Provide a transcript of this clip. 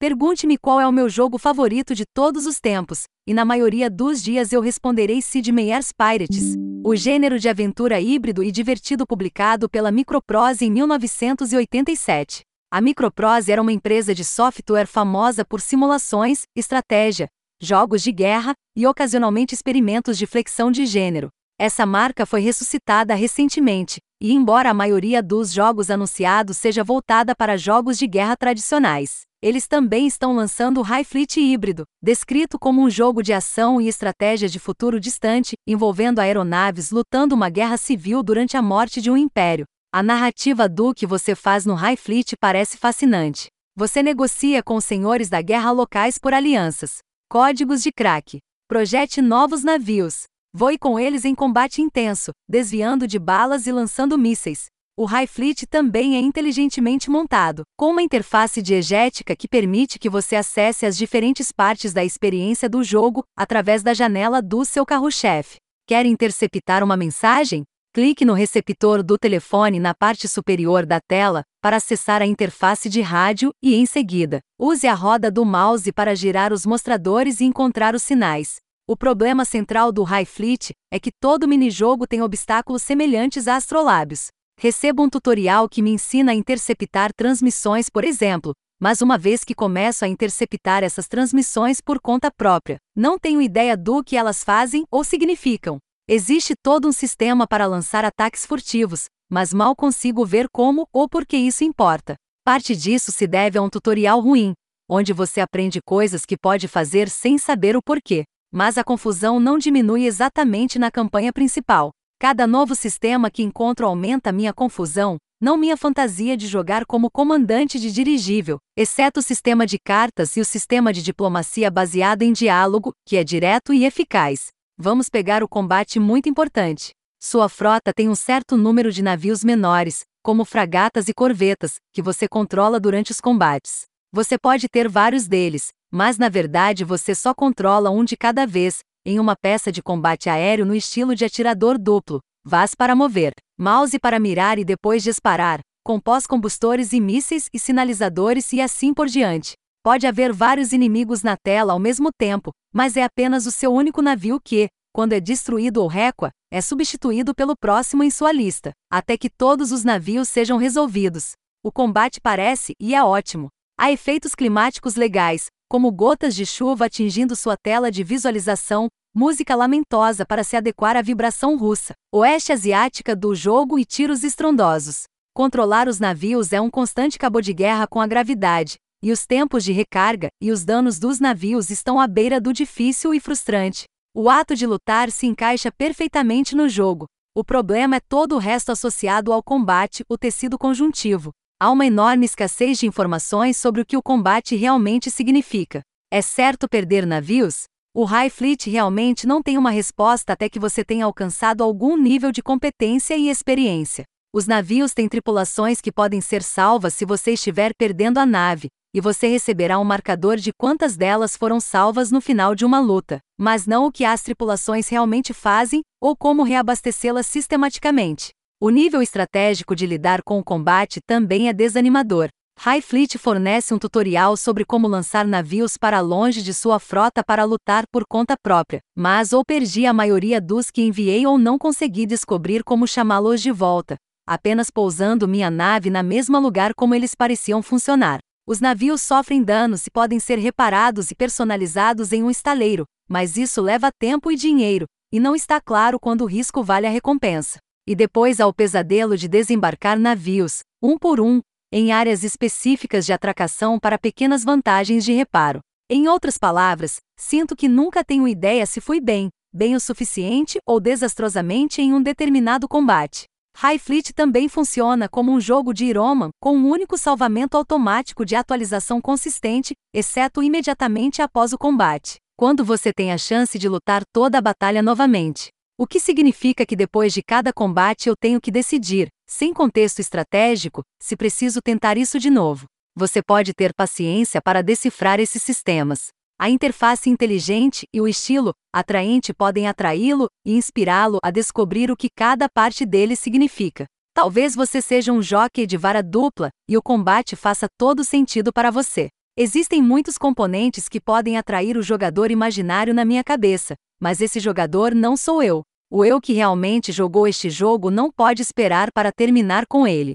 Pergunte-me qual é o meu jogo favorito de todos os tempos, e na maioria dos dias eu responderei Sid Meier's Pirates, o gênero de aventura híbrido e divertido publicado pela Microprose em 1987. A Microprose era uma empresa de software famosa por simulações, estratégia, jogos de guerra e ocasionalmente experimentos de flexão de gênero. Essa marca foi ressuscitada recentemente, e embora a maioria dos jogos anunciados seja voltada para jogos de guerra tradicionais, eles também estão lançando o High Fleet híbrido, descrito como um jogo de ação e estratégia de futuro distante, envolvendo aeronaves lutando uma guerra civil durante a morte de um império. A narrativa do que você faz no High Fleet parece fascinante. Você negocia com os senhores da guerra locais por alianças, códigos de crack, projete novos navios, Voe com eles em combate intenso, desviando de balas e lançando mísseis. O High Fleet também é inteligentemente montado, com uma interface diegética que permite que você acesse as diferentes partes da experiência do jogo através da janela do seu carro-chefe. Quer interceptar uma mensagem? Clique no receptor do telefone na parte superior da tela para acessar a interface de rádio e, em seguida, use a roda do mouse para girar os mostradores e encontrar os sinais. O problema central do High Fleet é que todo minijogo tem obstáculos semelhantes a astrolábios. Recebo um tutorial que me ensina a interceptar transmissões, por exemplo, mas uma vez que começo a interceptar essas transmissões por conta própria, não tenho ideia do que elas fazem ou significam. Existe todo um sistema para lançar ataques furtivos, mas mal consigo ver como ou por que isso importa. Parte disso se deve a um tutorial ruim, onde você aprende coisas que pode fazer sem saber o porquê. Mas a confusão não diminui exatamente na campanha principal. Cada novo sistema que encontro aumenta minha confusão, não minha fantasia de jogar como comandante de dirigível, exceto o sistema de cartas e o sistema de diplomacia baseado em diálogo, que é direto e eficaz. Vamos pegar o combate muito importante. Sua frota tem um certo número de navios menores, como fragatas e corvetas, que você controla durante os combates. Você pode ter vários deles, mas na verdade você só controla um de cada vez, em uma peça de combate aéreo no estilo de atirador duplo, VAS para mover, mouse para mirar e depois disparar, com pós-combustores e mísseis e sinalizadores e assim por diante. Pode haver vários inimigos na tela ao mesmo tempo, mas é apenas o seu único navio que, quando é destruído ou recua, é substituído pelo próximo em sua lista, até que todos os navios sejam resolvidos. O combate parece e é ótimo. Há efeitos climáticos legais, como gotas de chuva atingindo sua tela de visualização, música lamentosa para se adequar à vibração russa, oeste asiática do jogo e tiros estrondosos. Controlar os navios é um constante cabo de guerra com a gravidade, e os tempos de recarga e os danos dos navios estão à beira do difícil e frustrante. O ato de lutar se encaixa perfeitamente no jogo. O problema é todo o resto associado ao combate, o tecido conjuntivo. Há uma enorme escassez de informações sobre o que o combate realmente significa. É certo perder navios? O High Fleet realmente não tem uma resposta até que você tenha alcançado algum nível de competência e experiência. Os navios têm tripulações que podem ser salvas se você estiver perdendo a nave, e você receberá um marcador de quantas delas foram salvas no final de uma luta, mas não o que as tripulações realmente fazem ou como reabastecê-las sistematicamente. O nível estratégico de lidar com o combate também é desanimador. High Fleet fornece um tutorial sobre como lançar navios para longe de sua frota para lutar por conta própria, mas ou perdi a maioria dos que enviei ou não consegui descobrir como chamá-los de volta, apenas pousando minha nave na mesma lugar como eles pareciam funcionar. Os navios sofrem danos e podem ser reparados e personalizados em um estaleiro, mas isso leva tempo e dinheiro, e não está claro quando o risco vale a recompensa e depois ao pesadelo de desembarcar navios, um por um, em áreas específicas de atracação para pequenas vantagens de reparo. Em outras palavras, sinto que nunca tenho ideia se fui bem, bem o suficiente ou desastrosamente em um determinado combate. High Fleet também funciona como um jogo de Iroman com um único salvamento automático de atualização consistente, exceto imediatamente após o combate, quando você tem a chance de lutar toda a batalha novamente. O que significa que depois de cada combate eu tenho que decidir, sem contexto estratégico, se preciso tentar isso de novo. Você pode ter paciência para decifrar esses sistemas. A interface inteligente e o estilo atraente podem atraí-lo e inspirá-lo a descobrir o que cada parte dele significa. Talvez você seja um jockey de vara dupla e o combate faça todo sentido para você. Existem muitos componentes que podem atrair o jogador imaginário na minha cabeça, mas esse jogador não sou eu. O eu que realmente jogou este jogo não pode esperar para terminar com ele.